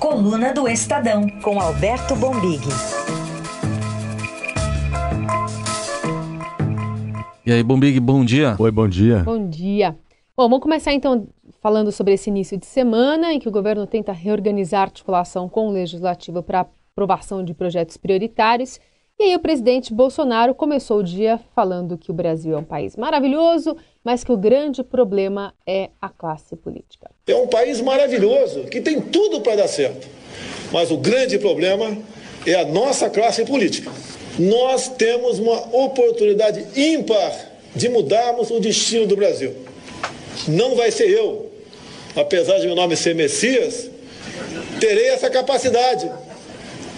Coluna do Estadão, com Alberto Bombig. E aí, Bombig, bom dia. Oi, bom dia. Bom dia. Bom, vamos começar então falando sobre esse início de semana em que o governo tenta reorganizar a articulação com o legislativo para aprovação de projetos prioritários. E aí o presidente Bolsonaro começou o dia falando que o Brasil é um país maravilhoso, mas que o grande problema é a classe política. É um país maravilhoso, que tem tudo para dar certo. Mas o grande problema é a nossa classe política. Nós temos uma oportunidade ímpar de mudarmos o destino do Brasil. Não vai ser eu, apesar de meu nome ser Messias, terei essa capacidade.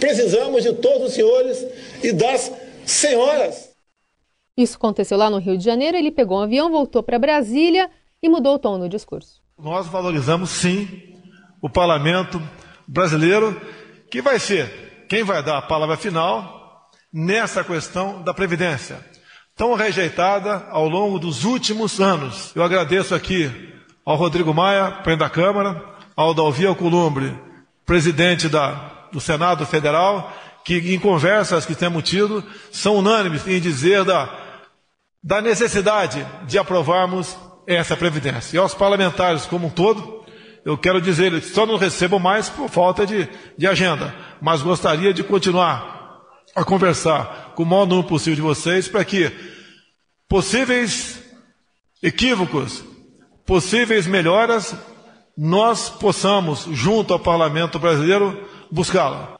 Precisamos de todos os senhores e das senhoras. Isso aconteceu lá no Rio de Janeiro. Ele pegou um avião, voltou para Brasília e mudou o tom no discurso. Nós valorizamos sim o parlamento brasileiro, que vai ser quem vai dar a palavra final nessa questão da Previdência, tão rejeitada ao longo dos últimos anos. Eu agradeço aqui ao Rodrigo Maia, presidente da Câmara, ao Dalvi Alcolumbre, presidente da, do Senado Federal, que em conversas que temos tido, são unânimes em dizer da, da necessidade de aprovarmos essa Previdência. E aos parlamentares como um todo, eu quero dizer, só não recebo mais por falta de, de agenda, mas gostaria de continuar a conversar com o maior número possível de vocês para que possíveis equívocos, possíveis melhoras, nós possamos, junto ao parlamento brasileiro, buscá-la.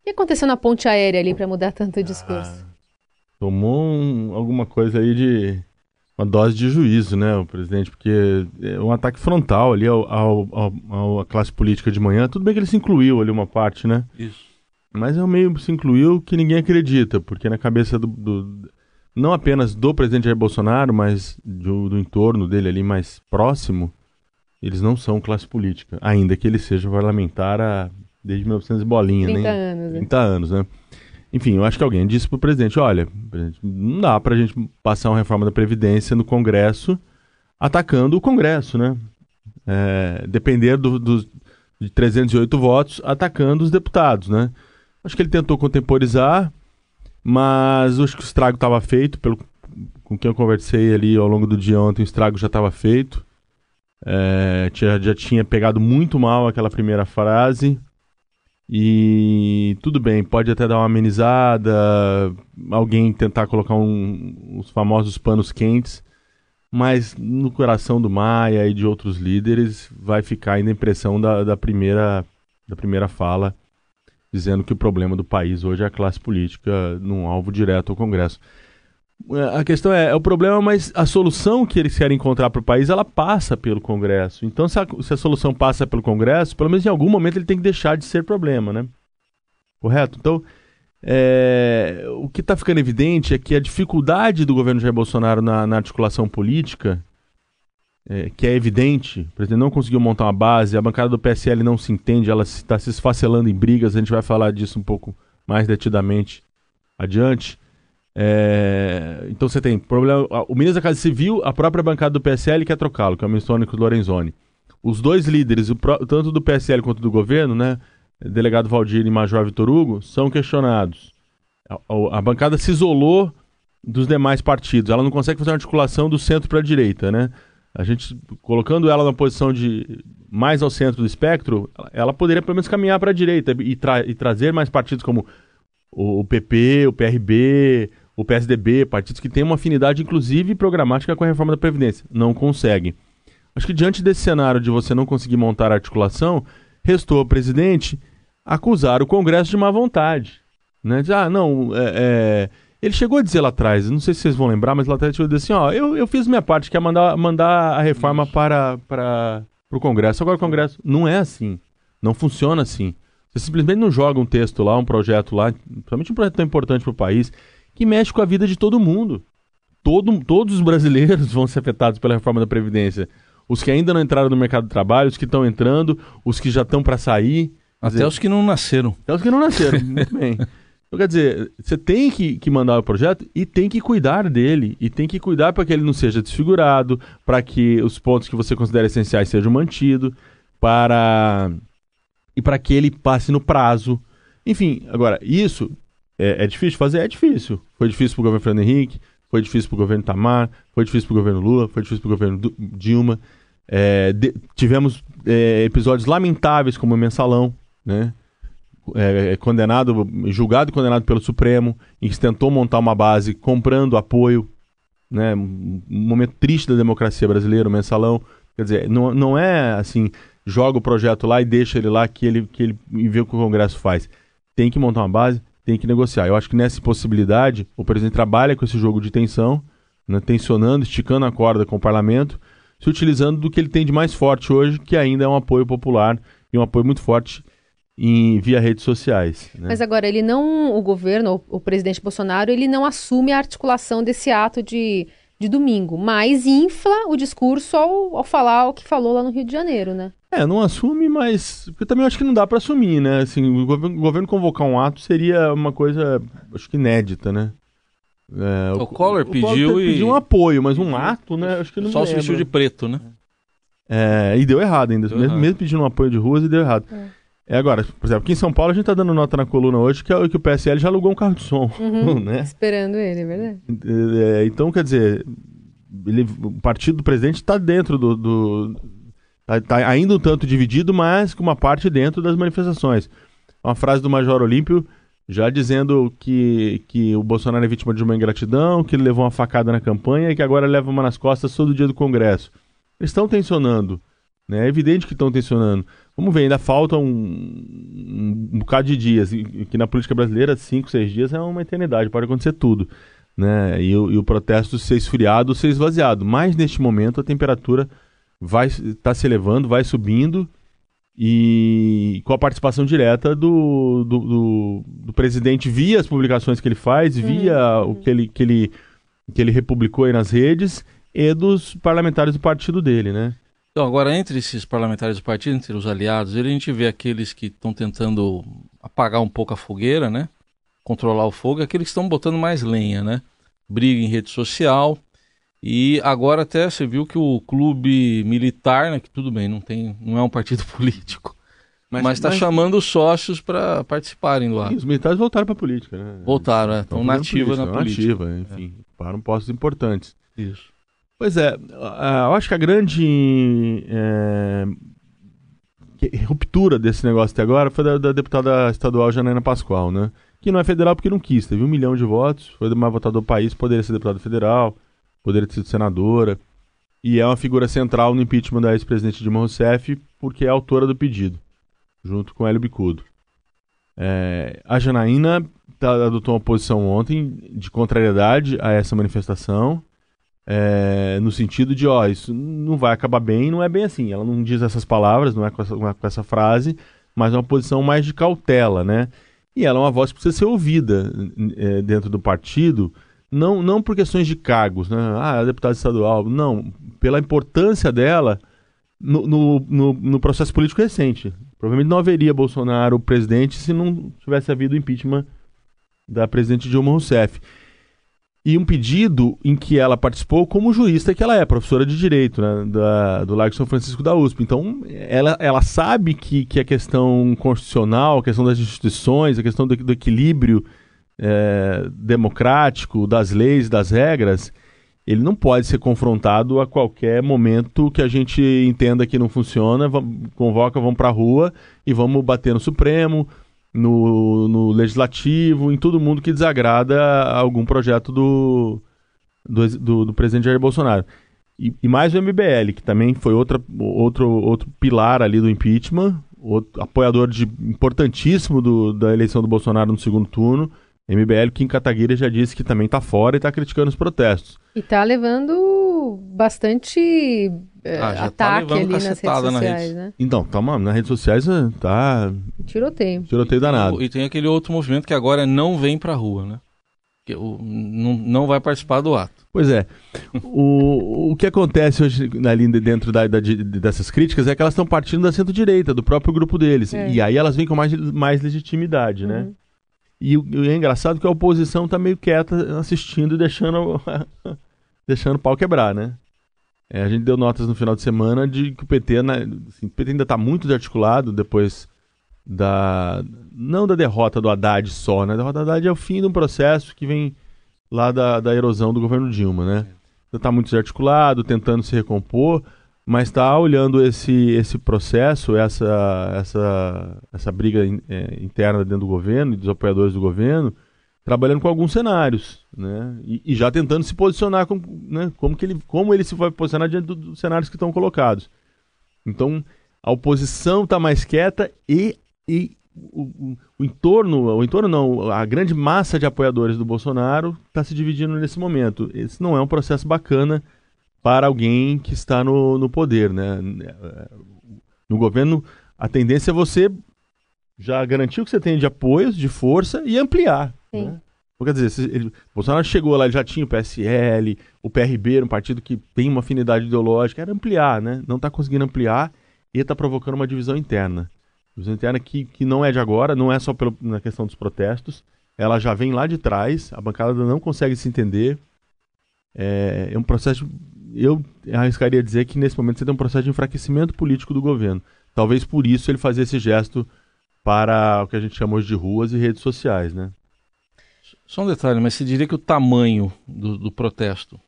O que aconteceu na ponte aérea ali para mudar tanto o discurso? Ah, tomou um, alguma coisa aí de uma dose de juízo, né, o presidente, porque é um ataque frontal ali ao, ao, ao, à classe política de manhã. Tudo bem que ele se incluiu ali uma parte, né? Isso. Mas é um meio se incluiu que ninguém acredita, porque na cabeça do, do não apenas do presidente Jair Bolsonaro, mas do, do, entorno dele ali mais próximo, eles não são classe política, ainda que ele seja parlamentar há, desde 1900 bolinha, 30 nem anos, 30 né? anos, né? Enfim, eu acho que alguém disse para o presidente: olha, não dá para a gente passar uma reforma da Previdência no Congresso atacando o Congresso, né? É, depender do, do, de 308 votos atacando os deputados, né? Acho que ele tentou contemporizar, mas acho que o estrago estava feito. Pelo, com quem eu conversei ali ao longo do dia ontem, o estrago já estava feito. É, já, já tinha pegado muito mal aquela primeira frase. E tudo bem, pode até dar uma amenizada, alguém tentar colocar um, os famosos panos quentes, mas no coração do Maia e de outros líderes vai ficar ainda a impressão da, da, primeira, da primeira fala, dizendo que o problema do país hoje é a classe política num alvo direto ao Congresso. A questão é, é o problema, mas a solução que eles querem encontrar para o país, ela passa pelo Congresso. Então, se a, se a, solução passa pelo Congresso, pelo menos em algum momento ele tem que deixar de ser problema, né? Correto? Então, é, o que está ficando evidente é que a dificuldade do governo Jair Bolsonaro na, na articulação política, é, que é evidente, o presidente não conseguiu montar uma base, a bancada do PSL não se entende, ela está se esfacelando em brigas, a gente vai falar disso um pouco mais detidamente adiante. É, então você tem problema. O ministro da Casa Civil, a própria bancada do PSL quer trocá-lo, que é o ministro Tônico Lorenzoni. Os dois líderes, tanto do PSL quanto do governo, né, delegado Valdir e Major Vitor Hugo, são questionados. A, a, bancada se isolou dos demais partidos. Ela não consegue fazer uma articulação do centro para a direita, né? A gente colocando ela na posição de mais ao centro do espectro, ela poderia pelo menos caminhar para a direita e, tra e trazer mais partidos como o PP, o PRB, o PSDB, partidos que têm uma afinidade, inclusive programática, com a reforma da Previdência. Não conseguem. Acho que diante desse cenário de você não conseguir montar a articulação, restou ao presidente acusar o Congresso de má vontade. Né? De, ah, não, é, é... ele chegou a dizer lá atrás, não sei se vocês vão lembrar, mas lá atrás ele dizer assim, ó, eu, eu fiz minha parte, que é mandar, mandar a reforma para, para, para o Congresso. Agora o Congresso não é assim, não funciona assim. Você simplesmente não joga um texto lá, um projeto lá, principalmente um projeto tão importante para o país, que mexe com a vida de todo mundo. Todo, todos os brasileiros vão ser afetados pela reforma da Previdência. Os que ainda não entraram no mercado de trabalho, os que estão entrando, os que já estão para sair. Até dizer, os que não nasceram. Até os que não nasceram, muito bem. Então, quer dizer, você tem que, que mandar o projeto e tem que cuidar dele. E tem que cuidar para que ele não seja desfigurado, para que os pontos que você considera essenciais sejam mantidos, para e para que ele passe no prazo. Enfim, agora, isso é, é difícil fazer? É difícil. Foi difícil para o governo Fernando Henrique, foi difícil para o governo Tamar, foi difícil para o governo Lula, foi difícil para o governo Dilma. É, de, tivemos é, episódios lamentáveis como o mensalão, né? É, é, condenado, julgado e condenado pelo Supremo, em que tentou montar uma base comprando apoio, né? Um momento triste da democracia brasileira, o mensalão. Quer dizer, não, não é assim, joga o projeto lá e deixa ele lá que ele, que ele vê o que o Congresso faz. Tem que montar uma base, tem que negociar. Eu acho que nessa possibilidade, o presidente trabalha com esse jogo de tensão, né? tensionando, esticando a corda com o parlamento, se utilizando do que ele tem de mais forte hoje, que ainda é um apoio popular e um apoio muito forte em, via redes sociais. Né? Mas agora, ele não, o governo, o, o, presidente Bolsonaro, ele não assume a articulação desse ato de, de domingo, mas infla o discurso ao, ao falar o que falou lá no Rio de Janeiro, né? É, não assume, mas. Porque também acho que não dá para assumir, né? Assim, o governo, o governo convocar um ato seria uma coisa, acho que inédita, né? É, o, o, Collor o pediu Collor e... pediu um apoio, mas um ato, né? Acho que não Só se vestiu de preto, né? É, e deu errado ainda. Deu mesmo, errado. mesmo, pedindo um apoio de ruas, e deu errado. É. é. agora, por exemplo, aqui em São Paulo a gente tá dando nota na coluna hoje que, é, que o PSL já alugou um carro de som, uhum, né? Esperando ele, é verdade? É, então, quer dizer, ele, o partido do presidente está dentro do... do tá, tá ainda um tanto dividido, mas com uma parte dentro das manifestações. Uma frase do Major Olímpio já dizendo que, que o Bolsonaro é vítima de uma ingratidão, que ele levou uma facada na campanha e que agora leva uma nas costas todo dia do Congresso. Eles estão tensionando. Né? É evidente que estão tensionando. Vamos ver, ainda falta um, um, um bocado de dias. E, que na política brasileira, cinco, seis dias é uma eternidade, pode acontecer tudo. Né? E, e o protesto ser esfriado ou ser esvaziado. Mas neste momento a temperatura vai estar tá se elevando, vai subindo e com a participação direta do, do, do, do, presidente via as publicações que ele faz, via uhum. o que ele, que, ele, que ele republicou aí nas redes e dos parlamentares do partido dele, né? Então, agora, entre esses parlamentares do partido, entre os aliados, a gente vê aqueles que estão tentando apagar um pouco a fogueira, né? Controlar o fogo, e aqueles que estão botando mais lenha, né? Briga em rede social, e agora até você viu que o clube militar, né, que tudo bem, não tem, não é um partido político, mas está chamando os sócios para participarem do ato. os militares voltaram para a política, né? Voltaram, é, estão nativa na política. Nativa, enfim, é. para um postos importantes. Isso. Pois é, eu acho que a grande é, ruptura desse negócio até agora foi da, da, deputada estadual Janaina Pascoal, né? Que não é federal porque não quis, teve um milhão de votos, foi mais votado do país, poderia ser deputada federal poderia ter sido senadora, e é uma figura central no impeachment da ex-presidente Dilma Rousseff, porque é autora do pedido, junto com Hélio Bicudo. É, a Janaína tá, adotou uma posição ontem de contrariedade a essa manifestação, é, no sentido de, ó, isso não vai acabar bem, não é bem assim. Ela não diz essas palavras, não é com essa, é com essa frase, mas é uma posição mais de cautela, né? E ela é uma voz que precisa ser ouvida é, dentro do partido, não, não por questões de cargos, né? Ah, é deputada estadual. Não, pela importância dela no, no, no, no, processo político recente. Provavelmente não haveria Bolsonaro presidente se não tivesse havido impeachment da presidente Dilma Rousseff. E um pedido em que ela participou como jurista que ela é, professora de Direito né, da, do Largo São Francisco da USP. Então, ela, ela sabe que, que a questão constitucional, a questão das instituições, a questão do, do equilíbrio é, democrático das leis, das regras, ele não pode ser confrontado a qualquer momento que a gente entenda que não funciona, vamos, convoca, vamos para a rua e vamos bater no Supremo, no, no, Legislativo, em todo mundo que desagrada algum projeto do, do, do, do presidente Jair Bolsonaro. E, e, mais o MBL, que também foi outra, outro, outro pilar ali do impeachment, outro, apoiador de, importantíssimo do, da eleição do Bolsonaro no segundo turno, MBL, Kim Kataguiri já disse que também está fora e está criticando os protestos. E está levando bastante é, ah, ataque tá ali nas redes sociais, na rede. né? Então, tá uma, nas redes sociais eh, tá... Tiroteio. Tiroteio danado. E tem aquele outro movimento que agora é não vem pra rua, né? Que, o, não, não vai participar do ato. Pois é. o, o que acontece hoje ali dentro da, da, dessas críticas é que elas estão partindo da centro-direita, do próprio grupo deles. É. E aí elas vêm com mais, mais legitimidade, né? uhum. né? E, e é engraçado que a oposição está meio quieta assistindo e deixando, deixando o pau quebrar, né? É, a gente deu notas no final de semana de que o PT, né, assim, o PT ainda está muito desarticulado depois da não da derrota do Haddad só, né? A derrota do Haddad é o fim de um processo que vem lá da, da erosão do governo Dilma, né? Está muito desarticulado, tentando se recompor, mas está olhando esse, esse processo, essa, essa, essa briga é, interna dentro do governo e dos apoiadores do governo, trabalhando com alguns cenários, né? E, e já tentando se posicionar com, né? como, que ele, como ele se vai posicionar diante dos cenários que estão colocados. Então, a oposição está mais quieta e, e o, o, o, entorno, o entorno não, a grande massa de apoiadores do Bolsonaro está se dividindo nesse momento. Esse não é um processo bacana para alguém que está no, no poder, né? No governo, a tendência é você já garantir o que você tem de apoios, de força e ampliar. Sim. Né? Quer dizer, ele, Bolsonaro chegou lá, ele já tinha o PSL, o PRB, um partido que tem uma afinidade ideológica, era ampliar, né? Não está conseguindo ampliar e está provocando uma divisão interna. Divisão interna que, que não é de agora, não é só pelo, na questão dos protestos, ela já vem lá de trás, a bancada não consegue se entender. É, é um processo, eu arriscaria dizer que nesse momento você tem um processo de enfraquecimento político do governo. Talvez por isso ele fazer esse gesto para o que a gente chama hoje de ruas e redes sociais, né? Só um detalhe, mas você diria que o tamanho do, do protesto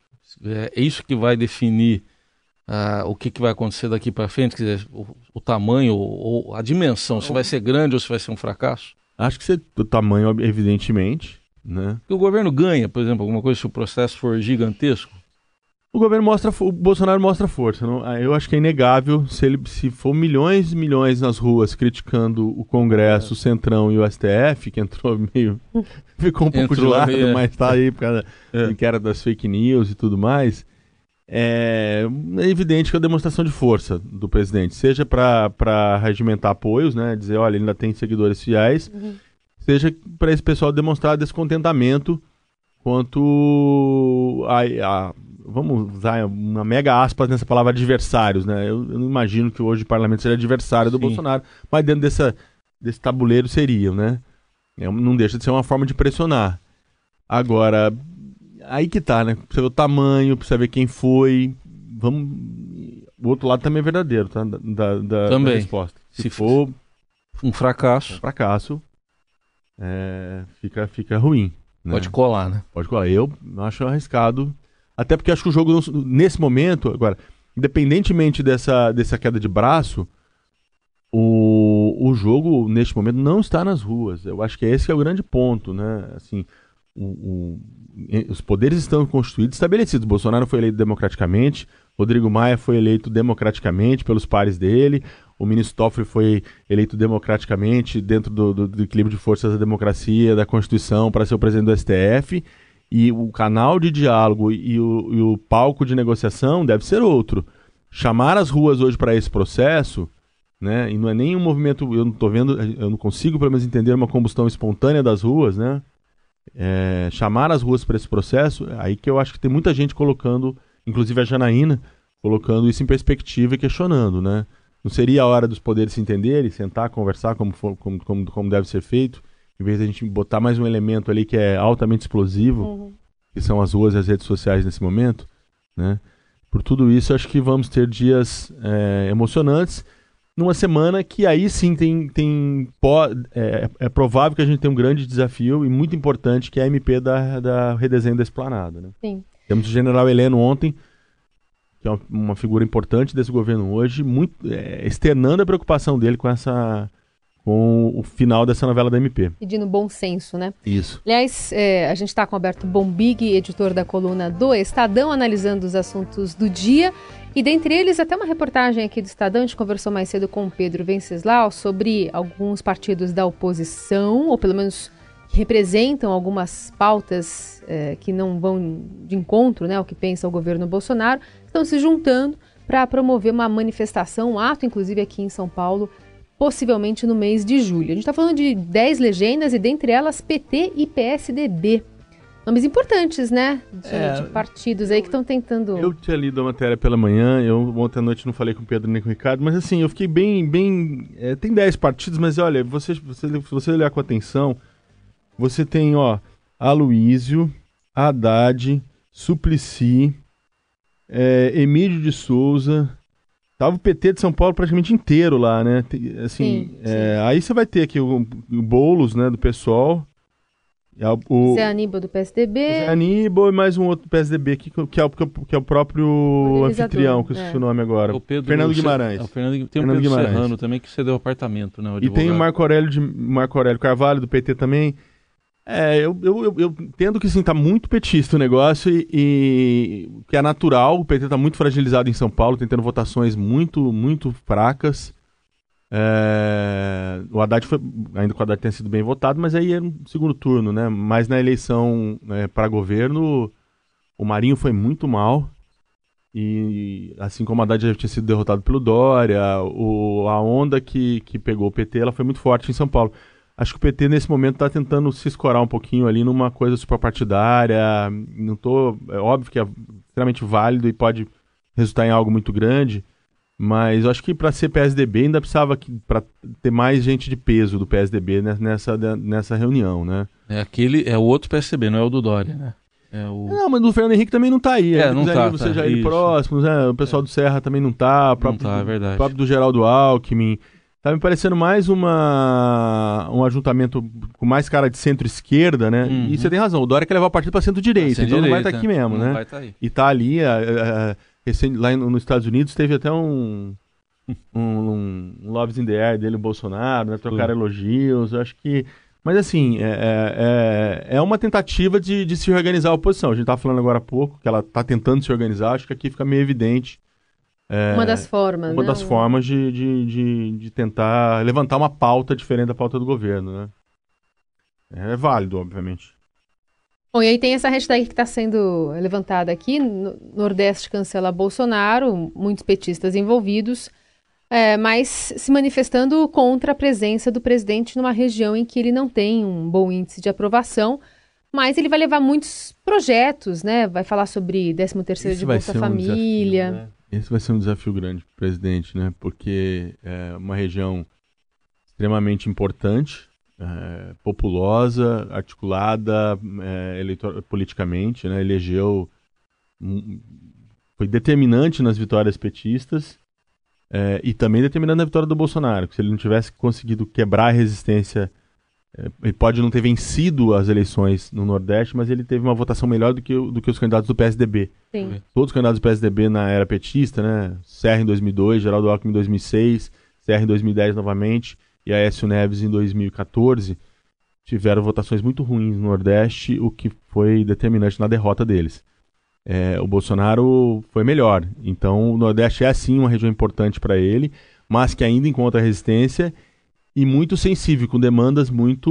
é, é, isso que vai definir uh, o que, que vai acontecer daqui para frente? Quer dizer, o, o tamanho ou, ou, a dimensão, se vai ser grande ou se vai ser um fracasso? Acho que o tamanho, evidentemente. Né? Porque o governo ganha, por exemplo, alguma coisa se o processo for gigantesco? O governo mostra, o Bolsonaro mostra força. Não? Ah, eu acho que é inegável se ele se for milhões e milhões nas ruas criticando o Congresso, é. o Centrão e o STF, que entrou meio ficou um pouco entrou de lado, meio... mas tá aí por causa é. que era das fake news e tudo mais. É, é evidente que é a demonstração de força do presidente, seja para regimentar apoios, né, dizer, olha, ele ainda tem seguidores fiéis, uhum. seja para esse pessoal demonstrar descontentamento quanto a, a vamos usar uma mega aspas nessa palavra adversários, né? Eu, eu não imagino que hoje o parlamento seja adversário do Sim. Bolsonaro, mas dentro dessa, desse tabuleiro seriam, né? É, não deixa de ser uma forma de pressionar. Agora, aí que tá, né? Precisa ver o tamanho, precisa ver quem foi. Vamos. O outro lado também é verdadeiro, tá? Da, da, também. Da resposta. Se, Se for um fracasso. Um fracasso, é, fica, fica ruim. Né? Pode colar, né? Pode colar. Eu acho arriscado até porque acho que o jogo, nesse momento, agora, independentemente dessa, dessa queda de braço, o, o jogo, neste momento, não está nas ruas. Eu acho que esse é o grande ponto, né? Assim, o, o, os poderes estão constituídos, estabelecidos. Bolsonaro foi eleito democraticamente, Rodrigo Maia foi eleito democraticamente pelos pares dele, o ministro Toffoli foi eleito democraticamente dentro do, do, do equilíbrio de forças da democracia, da Constituição, para ser o presidente do STF e o canal de diálogo e o, e o palco de negociação deve ser outro. Chamar as ruas hoje para esse processo, né? E não é nem um movimento, eu não tô vendo, eu não consigo pelo menos entender uma combustão espontânea das ruas, né? É, chamar as ruas para esse processo, aí que eu acho que tem muita gente colocando, inclusive a Janaína, colocando isso em perspectiva e questionando, né? Não seria a hora dos poderes se entenderem, sentar, conversar como, for, como, como, como deve ser feito? em vez de a gente botar mais um elemento ali que é altamente explosivo, uhum. que são as ruas e as redes sociais nesse momento, né? Por tudo isso, acho que vamos ter dias é, emocionantes numa semana que aí sim tem, tem é, é, provável que a gente tenha um grande desafio e muito importante que é a MP da, da redesenho da esplanada. Né? Sim. Temos o general Heleno ontem, que é uma, figura importante desse governo hoje, muito é, externando a preocupação dele com essa com o final dessa novela da MP. Pedindo bom senso, né? Isso. Aliás, é, a gente está com o Alberto Bombig, editor da coluna do Estadão, analisando os assuntos do dia. E dentre eles, até uma reportagem aqui do Estadão, a gente conversou mais cedo com o Pedro Venceslau sobre alguns partidos da oposição, ou pelo menos que representam algumas pautas é, que não vão de encontro né, ao que pensa o governo Bolsonaro, estão se juntando para promover uma manifestação, um ato, inclusive aqui em São Paulo, possivelmente no mês de julho. A gente está falando de 10 legendas e dentre elas PT e PSDB. Nomes importantes, né? De, é, de partidos aí que estão tentando. Eu tinha lido a matéria pela manhã, eu ontem à noite não falei com o Pedro nem com o Ricardo, mas assim, eu fiquei bem. bem é, tem 10 partidos, mas olha, você, você, se você olhar com atenção, você tem, ó, Aloísio, Haddad, Suplicy, é, Emílio de Souza, Tava o PT de São Paulo praticamente inteiro lá, né? Assim, Sim, é, sim. aí você vai ter aqui o, o Boulos, né, do pessoal. O, Zé Aníbal do PSDB. o Zé Aníbal e mais um outro PSDB aqui, que, que é, o, que é o próprio Organizador, anfitrião, que eu é. esqueci o nome agora. O Pedro Fernando Guimarães. é, o Fernando, tem o Fernando Pedro Guimarães. Serrano também que cedeu apartamento, né? o E tem o. Marco Aurélio, de, Marco Aurélio Carvalho, do PT também. É, eu, eu, eu, entendo que sim, tá muito petista o negócio e, e que é natural. O PT tá muito fragilizado em São Paulo, tentando votações muito, muito fracas. É, o Haddad foi, ainda que o Haddad tenha sido bem votado, mas aí era um segundo turno, né? Mas na eleição para governo, o Marinho foi muito mal. E assim como a Haddad já tinha sido derrotado pelo Dória, o, a onda que, que pegou o PT ela foi muito forte em São Paulo. Acho que o PT nesse momento está tentando se escorar um pouquinho ali numa coisa suprapartidária. Não tô, é óbvio que é extremamente válido e pode resultar em algo muito grande, mas eu acho que para ser PSDB ainda precisava para ter mais gente de peso do PSDB nessa, nessa reunião, né? É aquele, é o outro PSDB, não é o do Dória, né? É o... Não, mas o Fernando Henrique também não tá aí. É, não tá, tá, seja ele isso. próximo, né? O pessoal do Serra também não tá. O próprio, tá, é verdade. O próprio do Geraldo Alckmin. Tá me parecendo mais uma, um ajuntamento com mais cara de centro-esquerda, né? Uhum. E você tem razão, o Dória quer levar o partido pra centro-direita, então não vai estar direita, aqui mesmo, não né? Vai tá aí. E tá ali, a- a- lá no- nos Estados Unidos teve até um, um, um Loves in the Air dele, o Bolsonaro, né? Trocaram elogios, eu acho que... Mas assim, é, é, é- é uma tentativa de, de se organizar a oposição. A gente tava falando agora há pouco que ela tá tentando se organizar, acho que aqui fica meio evidente Uma das formas, uma né? das formas de, de, de, de tentar levantar uma pauta diferente da pauta do governo, né? É válido, obviamente. Bom, e aí tem essa hashtag que está sendo levantada aqui, no- Nordeste cancela Bolsonaro, muitos petistas envolvidos, é, mas se manifestando contra a presença do presidente numa região em que ele não tem um bom índice de aprovação, mas ele vai levar muitos projetos, né? Vai falar sobre 13º de Bolsa Família. desafio, né? Esse vai ser um desafio grande para o presidente, né? Porque é uma região extremamente importante, é, populosa, articulada é, eleitor- politicamente, né? Elegeu, foi determinante nas vitórias petistas é, e também determinante na vitória do Bolsonaro. que Se ele não tivesse conseguido quebrar a resistência, ele pode não ter vencido as eleições no Nordeste, mas ele teve uma votação melhor do que, do que os candidatos do PSDB Sim. todos os candidatos do PSDB na era petista, né? Serra em 2002, Geraldo Alckmin em 2006, Serra em 2010 novamente e Aécio Neves em 2014 tiveram votações muito ruins no Nordeste, o que foi determinante na derrota deles. É, o Bolsonaro foi melhor, então o Nordeste é sim uma região importante para ele, mas que ainda encontra resistência e muito sensível, com demandas muito,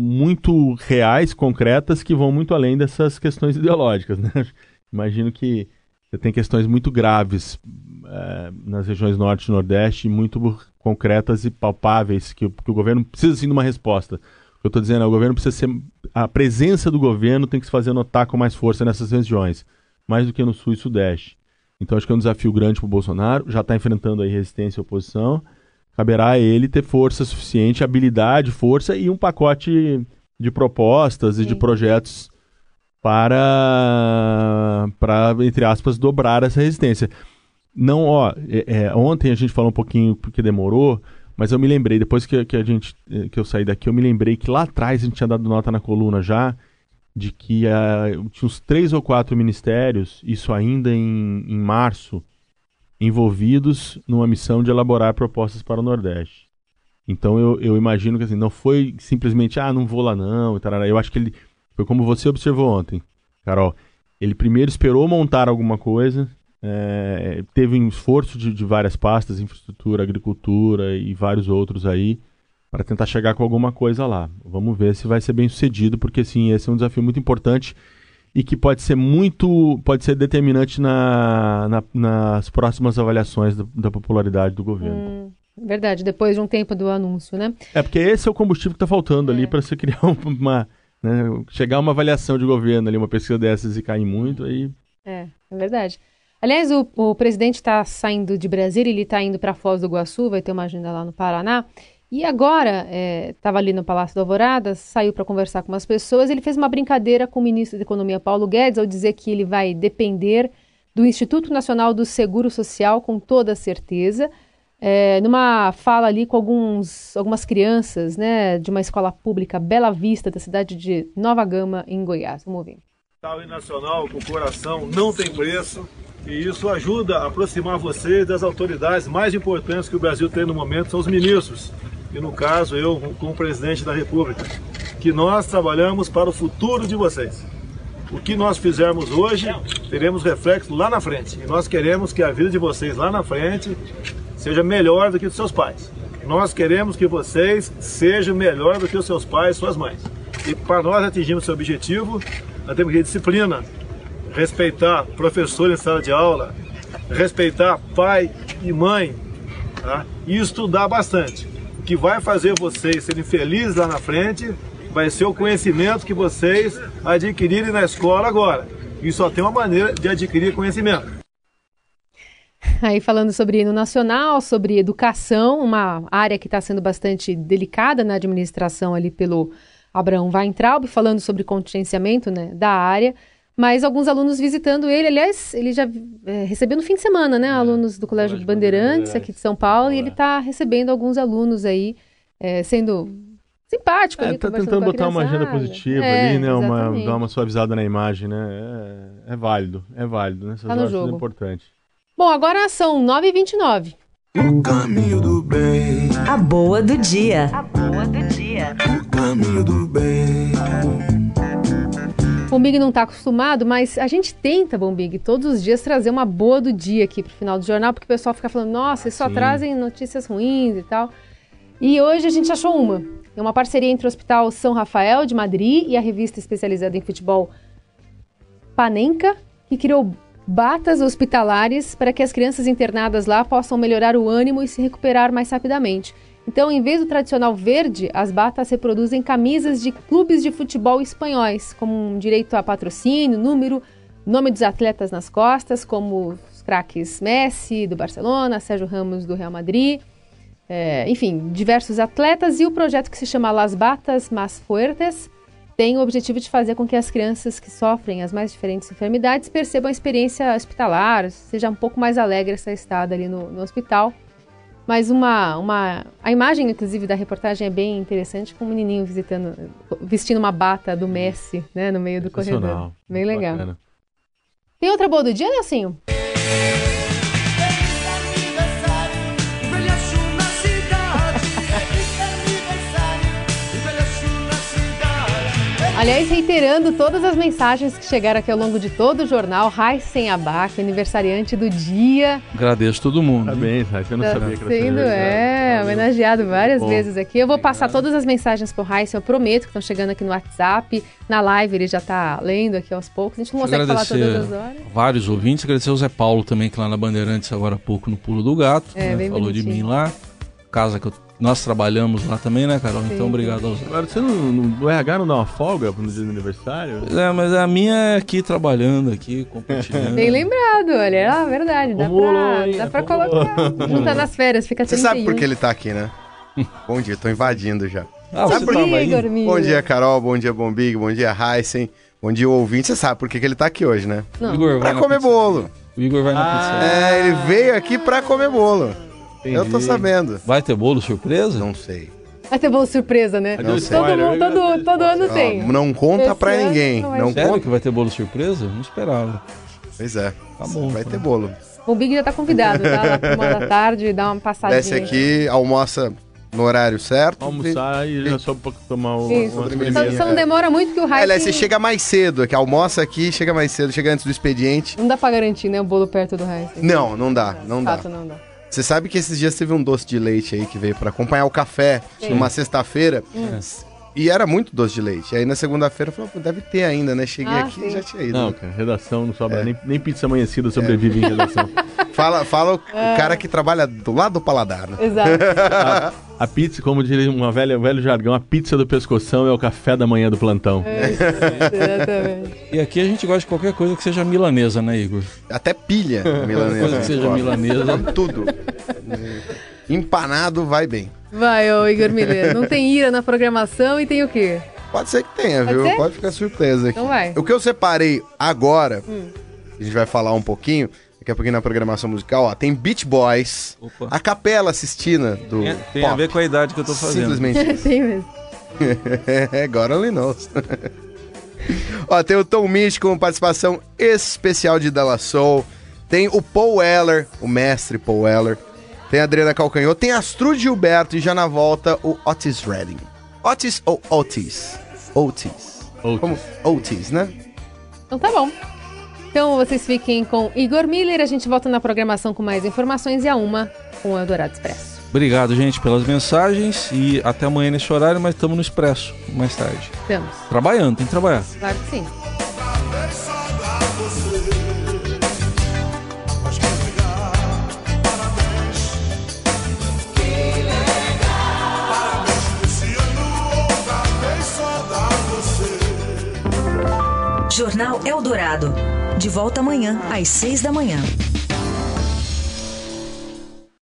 muito reais, concretas, que vão muito além dessas questões ideológicas, né? Imagino que você tem questões muito graves eh, nas regiões norte e nordeste, muito concretas e palpáveis, que, que o governo precisa sim de uma resposta. O que eu estou dizendo é o governo precisa ser. A presença do governo tem que se fazer notar com mais força nessas regiões, mais do que no sul e sudeste. Então acho que é um desafio grande para o Bolsonaro, já está enfrentando aí resistência e oposição. Caberá a ele ter força suficiente, habilidade, força e um pacote de propostas e de Sim. projetos para, para, entre aspas, dobrar essa resistência. Não, ó, é- é, ontem a gente falou um pouquinho porque demorou, mas eu me lembrei, depois que, que a gente, eh, que eu saí daqui, eu me lembrei que lá atrás a gente tinha dado nota na coluna já de que ah, tinha uns três ou quatro ministérios, isso ainda em, em março, envolvidos numa missão de elaborar propostas para o Nordeste. Então eu, eu imagino que assim, não foi simplesmente, ah, não vou lá não, tarará. eu acho que ele, foi como você observou ontem, Carol, ele primeiro esperou montar alguma coisa, é, teve um esforço de, de várias pastas, infraestrutura, agricultura e vários outros aí, para tentar chegar com alguma coisa lá. Vamos ver se vai ser bem sucedido, porque sim, esse é um desafio muito importante e que pode ser muito, pode ser determinante na, na- nas próximas avaliações da, da popularidade do governo. Hum, verdade, depois de um tempo do anúncio, né? É porque esse é o combustível que está faltando ali É. para você criar uma, né, chegar a uma avaliação de governo ali, uma pesquisa dessas e cair muito aí. É, é verdade. Aliás, o, o presidente está saindo de Brasília, ele está indo para Foz do Iguaçu, vai ter uma agenda lá no Paraná. E agora, estava ali no Palácio do Alvorada, saiu para conversar com umas pessoas. Ele fez uma brincadeira com o ministro da Economia, Paulo Guedes, ao dizer que ele vai depender do Instituto Nacional do Seguro Social, com toda certeza. É, numa fala ali com alguns, algumas crianças né, de uma escola pública Bela Vista, da cidade de Nova Gama, em Goiás. Vamos ouvir. Natal e nacional com coração não tem preço e isso ajuda a aproximar vocês das autoridades mais importantes que o Brasil tem no momento, são os ministros. E no caso, eu, como presidente da República, que nós trabalhamos para o futuro de vocês. O que nós fizermos hoje, teremos reflexo lá na frente. E nós queremos que a vida de vocês lá na frente seja melhor do que dos seus pais. Nós queremos que vocês sejam melhor do que os seus pais e suas mães. E para nós atingirmos esse objetivo, nós temos que ter disciplina, respeitar professor em sala de aula, respeitar pai e mãe tá? e estudar bastante. O que vai fazer vocês serem felizes lá na frente vai ser o conhecimento que vocês adquirirem na escola agora. E só tem uma maneira de adquirir conhecimento. Aí falando sobre hino nacional, sobre educação, uma área que está sendo bastante delicada na administração ali pelo Abraão Weintraub, falando sobre contingenciamento né, da área, mas alguns alunos visitando ele, aliás, ele já é, recebeu no fim de semana, né, é, alunos do Colégio, Colégio Bandeirantes, Bandeirantes, aqui de São Paulo, é. e ele está recebendo alguns alunos aí, é, sendo simpático. É, ali, tá tentando botar uma agenda positiva é, ali, né, uma, dar uma suavizada na imagem, né, é, é válido, é válido, né, essas tá no jogo. é importante. Bom, agora são 9h29. O caminho do bem. A boa do dia. A boa do dia. O caminho do bem. Bombig não está acostumado, mas a gente tenta, Bombig, todos os dias trazer uma boa do dia aqui pro final do jornal, porque o pessoal fica falando, nossa, eles só Sim. trazem notícias ruins e tal. E hoje a gente achou uma. É uma parceria entre o Hospital São Rafael de Madrid e a revista especializada em futebol Panenka, que criou batas hospitalares para que as crianças internadas lá possam melhorar o ânimo e se recuperar mais rapidamente. Então, em vez do tradicional verde, as batas reproduzem camisas de clubes de futebol espanhóis, com um direito a patrocínio, número, nome dos atletas nas costas, como os craques Messi do Barcelona, Sérgio Ramos do Real Madrid, é, enfim, diversos atletas e o projeto que se chama Las Batas Más Fuertes, tem o objetivo de fazer com que as crianças que sofrem as mais diferentes enfermidades percebam a experiência hospitalar, seja um pouco mais alegre essa estada ali no, no hospital. Mas uma, uma. A imagem, inclusive, da reportagem é bem interessante, com um menininho visitando, vestindo uma bata do Messi, né, no meio do corredor. Bem legal. Bacana. Tem outra boa do dia, Nelsinho? Aliás, reiterando todas as mensagens que chegaram aqui ao longo de todo o jornal, Raíssen Abac, aniversariante do dia. Agradeço todo mundo. Parabéns, Raíssen, eu não tá sabia que era sendo, É, homenageado várias Bom. vezes aqui. Eu vou passar todas as mensagens pro Raíssen, eu prometo que estão chegando aqui no WhatsApp. Na live ele já está lendo aqui aos poucos. A gente não consegue falar todas as horas. Vários ouvintes, agradecer ao Zé Paulo também, que lá na Bandeirantes agora há pouco no Pulo do Gato. É, né, falou bonitinho. de mim lá. Casa que eu nós trabalhamos lá também, né, Carol? Sim. Então, obrigado aos. Agora, você não, não, o RH não dá uma folga no dia do aniversário? É, mas a minha é aqui trabalhando, aqui, compartilhando. Bem lembrado, olha. É verdade, dá pra, dá pra colocar. Juntar nas férias, fica Você sabe por que ele tá aqui, né? Bom dia, tô invadindo já. Ah, sabe por... Igor, bom dia, Carol. Bom dia, Bombig. Bom dia, Heisen. Bom dia, ouvinte. Você sabe por que, que ele tá aqui hoje, né? Não. Igor, pra comer pizza. bolo. O Igor vai na ah, pizza. É, ele veio aqui pra comer bolo. Entendi. Eu tô sabendo. Vai ter bolo surpresa? Não sei. Vai ter bolo surpresa, né? Não sei. Todo, mundo, todo, todo ano tem. Não conta Esse pra ninguém. Não, não Sério conta. que vai ter bolo surpresa? Não esperava. Pois é. Tá bom. Vai tá. ter bolo. O Big já tá convidado, tá? Lá uma da tarde, dá uma passadinha. Desce aqui, almoça no horário certo. Almoçar e, e já só pra tomar o, uma Só, só não demora muito que o raio. Aliás, você chega mais cedo, que almoça aqui, chega mais cedo, chega antes do expediente. Não dá pra garantir, né, o bolo perto do raio. Não, não dá, não dá. Fato, não dá. Você sabe que esses dias teve um doce de leite aí que veio para acompanhar o café Sim. numa sexta-feira. Hum. E era muito doce de leite. Aí na segunda-feira eu falei, deve ter ainda, né? Cheguei ah, aqui e já tinha ido. Não, cara, redação não sobra, é. nem, nem pizza amanhecida sobrevive é. em redação. fala fala o, é. cara que trabalha do lado do paladar, né? Exato. a, a, pizza, como diria uma velha, um velho jargão, a pizza do pescoção é o café da manhã do plantão. É, exatamente. e aqui a gente gosta de qualquer coisa que seja milanesa, né, Igor? Até pilha milanesa. coisa que seja milanesa. Tudo. Empanado vai bem. Vai, ô Igor Miller. Não tem ira na programação e tem o quê? Pode ser que tenha, Pode viu? Ser? Pode ficar surpresa aqui. Então vai. O que eu separei agora hum. a gente vai falar um pouquinho, daqui a pouquinho na programação musical, ó, tem Beach Boys, Opa. a capela Sistina do Tem, tem a pop. ver com a idade que eu tô fazendo. Simplesmente isso. Tem mesmo. É, God only knows. Ó, tem o Tom Mitch com participação especial de Della Soul. Tem o Paul Weller, o mestre Paul Weller. Tem a Adriana Calcanhoto. Tem Astrud Gilberto e já na volta o Otis Redding. Otis ou Otis? Otis. Otis. Como? Otis, né? Então tá bom. Então vocês fiquem com Igor Miller. A gente volta na programação com mais informações e a uma com o Eldorado Expresso. Obrigado, gente, pelas mensagens e até amanhã nesse horário, mas estamos no Expresso mais tarde. Estamos. Trabalhando, tem que trabalhar. Claro que sim. Jornal Eldorado. De volta amanhã, às seis da manhã.